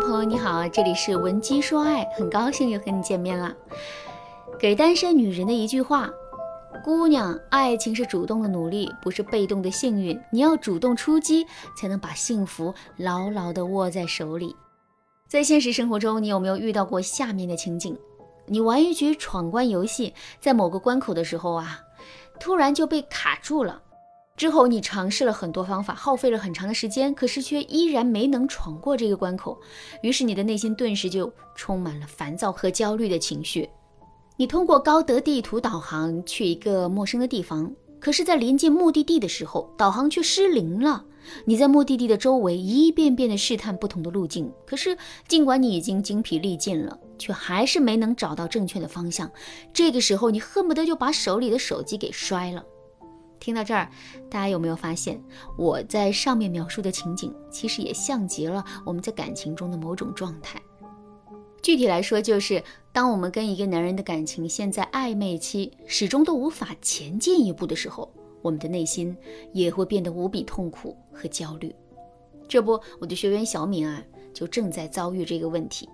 朋友你好，这里是文姬说爱，很高兴又和你见面了。给单身女人的一句话：姑娘，爱情是主动的努力，不是被动的幸运。你要主动出击，才能把幸福牢牢地握在手里。在现实生活中，你有没有遇到过下面的情景？你玩一局闯关游戏，在某个关口的时候啊，突然就被卡住了。之后，你尝试了很多方法，耗费了很长的时间，可是却依然没能闯过这个关口。于是，你的内心顿时就充满了烦躁和焦虑的情绪。你通过高德地图导航去一个陌生的地方，可是，在临近目的地的时候，导航却失灵了。你在目的地的周围一遍遍地试探不同的路径，可是，尽管你已经精疲力尽了，却还是没能找到正确的方向。这个时候，你恨不得就把手里的手机给摔了。听到这儿，大家有没有发现，我在上面描述的情景，其实也像极了我们在感情中的某种状态。具体来说，就是当我们跟一个男人的感情陷在暧昧期，始终都无法前进一步的时候，我们的内心也会变得无比痛苦和焦虑。这不，我的学员小敏啊，就正在遭遇这个问题。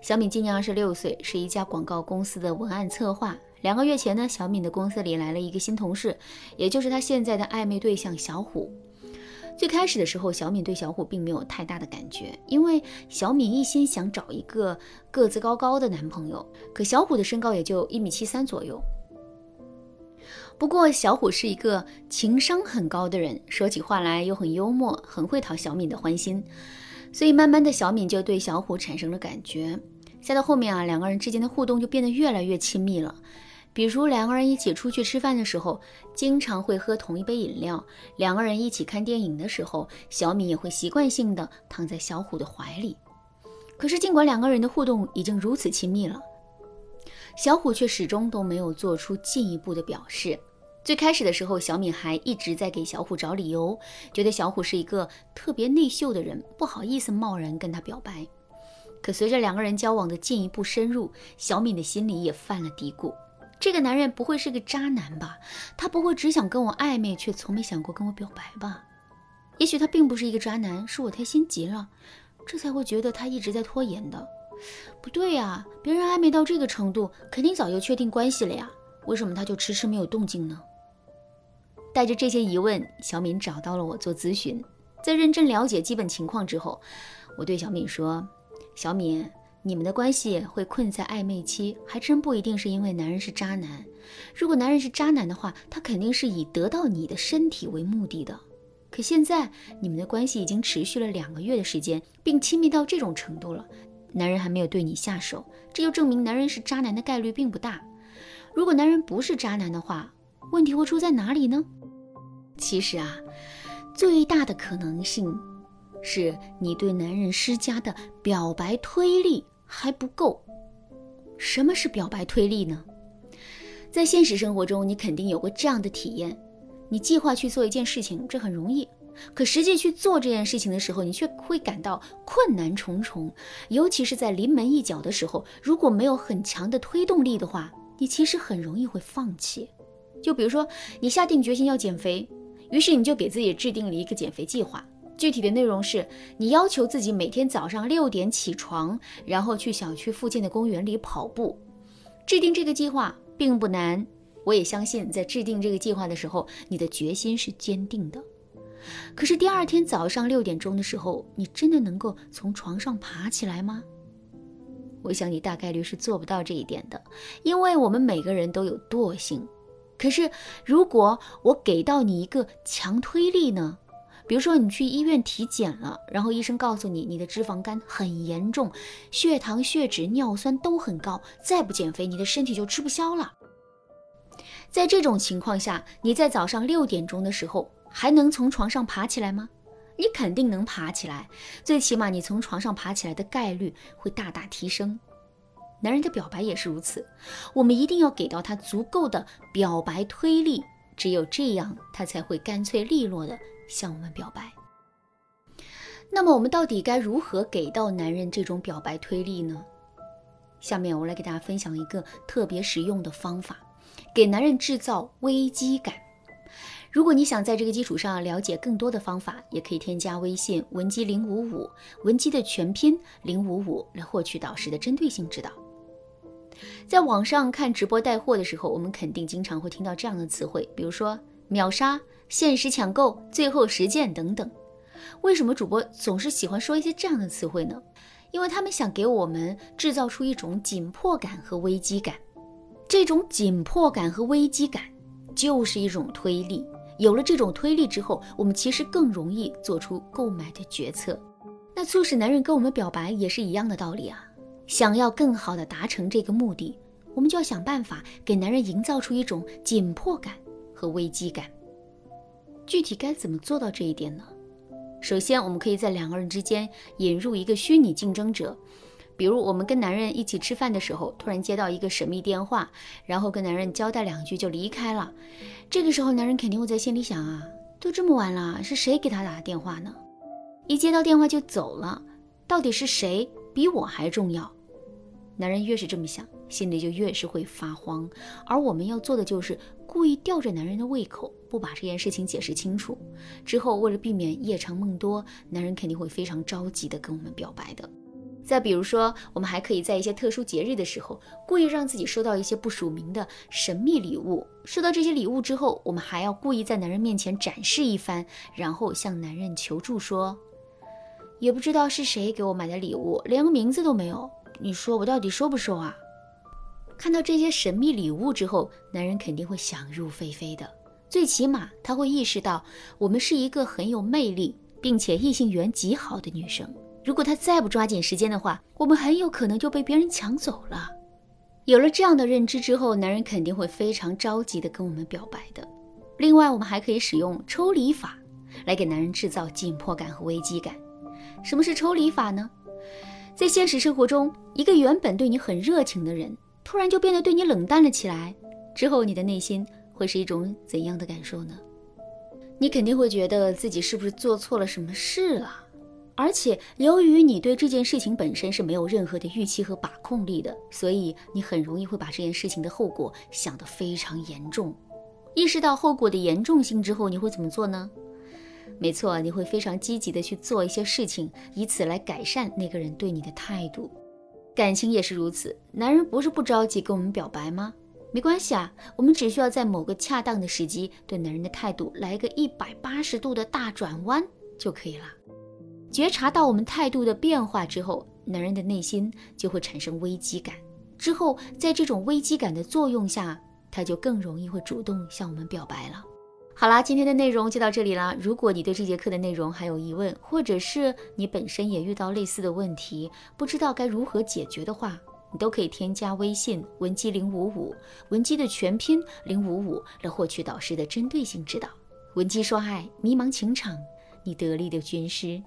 小敏今年二十六岁，是一家广告公司的文案策划。两个月前呢，小敏的公司里来了一个新同事，也就是她现在的暧昧对象小虎。最开始的时候，小敏对小虎并没有太大的感觉，因为小敏一心想找一个个子高高的男朋友，可小虎的身高也就一米七三左右。不过小虎是一个情商很高的人，说起话来又很幽默，很会讨小敏的欢心，所以慢慢的小敏就对小虎产生了感觉。再到后面啊，两个人之间的互动就变得越来越亲密了。比如两个人一起出去吃饭的时候，经常会喝同一杯饮料；两个人一起看电影的时候，小敏也会习惯性的躺在小虎的怀里。可是尽管两个人的互动已经如此亲密了，小虎却始终都没有做出进一步的表示。最开始的时候，小敏还一直在给小虎找理由，觉得小虎是一个特别内秀的人，不好意思贸然跟他表白。可随着两个人交往的进一步深入，小敏的心里也犯了嘀咕。这个男人不会是个渣男吧？他不会只想跟我暧昧，却从没想过跟我表白吧？也许他并不是一个渣男，是我太心急了，这才会觉得他一直在拖延的。不对呀，别人暧昧到这个程度，肯定早就确定关系了呀，为什么他就迟迟没有动静呢？带着这些疑问，小敏找到了我做咨询。在认真了解基本情况之后，我对小敏说：“小敏。”你们的关系会困在暧昧期，还真不一定是因为男人是渣男。如果男人是渣男的话，他肯定是以得到你的身体为目的的。可现在你们的关系已经持续了两个月的时间，并亲密到这种程度了，男人还没有对你下手，这就证明男人是渣男的概率并不大。如果男人不是渣男的话，问题会出在哪里呢？其实啊，最大的可能性是你对男人施加的表白推力。还不够。什么是表白推力呢？在现实生活中，你肯定有过这样的体验：你计划去做一件事情，这很容易；可实际去做这件事情的时候，你却会感到困难重重。尤其是在临门一脚的时候，如果没有很强的推动力的话，你其实很容易会放弃。就比如说，你下定决心要减肥，于是你就给自己制定了一个减肥计划。具体的内容是你要求自己每天早上六点起床，然后去小区附近的公园里跑步。制定这个计划并不难，我也相信在制定这个计划的时候，你的决心是坚定的。可是第二天早上六点钟的时候，你真的能够从床上爬起来吗？我想你大概率是做不到这一点的，因为我们每个人都有惰性。可是如果我给到你一个强推力呢？比如说，你去医院体检了，然后医生告诉你你的脂肪肝很严重，血糖、血脂、尿酸都很高，再不减肥，你的身体就吃不消了。在这种情况下，你在早上六点钟的时候还能从床上爬起来吗？你肯定能爬起来，最起码你从床上爬起来的概率会大大提升。男人的表白也是如此，我们一定要给到他足够的表白推力，只有这样，他才会干脆利落的。向我们表白，那么我们到底该如何给到男人这种表白推力呢？下面我来给大家分享一个特别实用的方法，给男人制造危机感。如果你想在这个基础上了解更多的方法，也可以添加微信文姬零五五，文姬的全拼零五五来获取导师的针对性指导。在网上看直播带货的时候，我们肯定经常会听到这样的词汇，比如说秒杀、限时抢购、最后十件等等。为什么主播总是喜欢说一些这样的词汇呢？因为他们想给我们制造出一种紧迫感和危机感。这种紧迫感和危机感就是一种推力。有了这种推力之后，我们其实更容易做出购买的决策。那促使男人跟我们表白也是一样的道理啊。想要更好的达成这个目的，我们就要想办法给男人营造出一种紧迫感和危机感。具体该怎么做到这一点呢？首先，我们可以在两个人之间引入一个虚拟竞争者，比如我们跟男人一起吃饭的时候，突然接到一个神秘电话，然后跟男人交代两句就离开了。这个时候，男人肯定会在心里想啊，都这么晚了，是谁给他打的电话呢？一接到电话就走了，到底是谁比我还重要？男人越是这么想，心里就越是会发慌。而我们要做的就是故意吊着男人的胃口，不把这件事情解释清楚。之后为了避免夜长梦多，男人肯定会非常着急的跟我们表白的。再比如说，我们还可以在一些特殊节日的时候，故意让自己收到一些不署名的神秘礼物。收到这些礼物之后，我们还要故意在男人面前展示一番，然后向男人求助说：“也不知道是谁给我买的礼物，连个名字都没有。”你说我到底收不收啊？看到这些神秘礼物之后，男人肯定会想入非非的。最起码他会意识到我们是一个很有魅力，并且异性缘极好的女生。如果他再不抓紧时间的话，我们很有可能就被别人抢走了。有了这样的认知之后，男人肯定会非常着急的跟我们表白的。另外，我们还可以使用抽离法来给男人制造紧迫感和危机感。什么是抽离法呢？在现实生活中，一个原本对你很热情的人，突然就变得对你冷淡了起来，之后你的内心会是一种怎样的感受呢？你肯定会觉得自己是不是做错了什么事了？而且由于你对这件事情本身是没有任何的预期和把控力的，所以你很容易会把这件事情的后果想得非常严重。意识到后果的严重性之后，你会怎么做呢？没错，你会非常积极的去做一些事情，以此来改善那个人对你的态度。感情也是如此，男人不是不着急跟我们表白吗？没关系啊，我们只需要在某个恰当的时机，对男人的态度来个一百八十度的大转弯就可以了。觉察到我们态度的变化之后，男人的内心就会产生危机感。之后，在这种危机感的作用下，他就更容易会主动向我们表白了。好啦，今天的内容就到这里啦。如果你对这节课的内容还有疑问，或者是你本身也遇到类似的问题，不知道该如何解决的话，你都可以添加微信文姬零五五，文姬的全拼零五五，来获取导师的针对性指导。文姬说爱，迷茫情场，你得力的军师。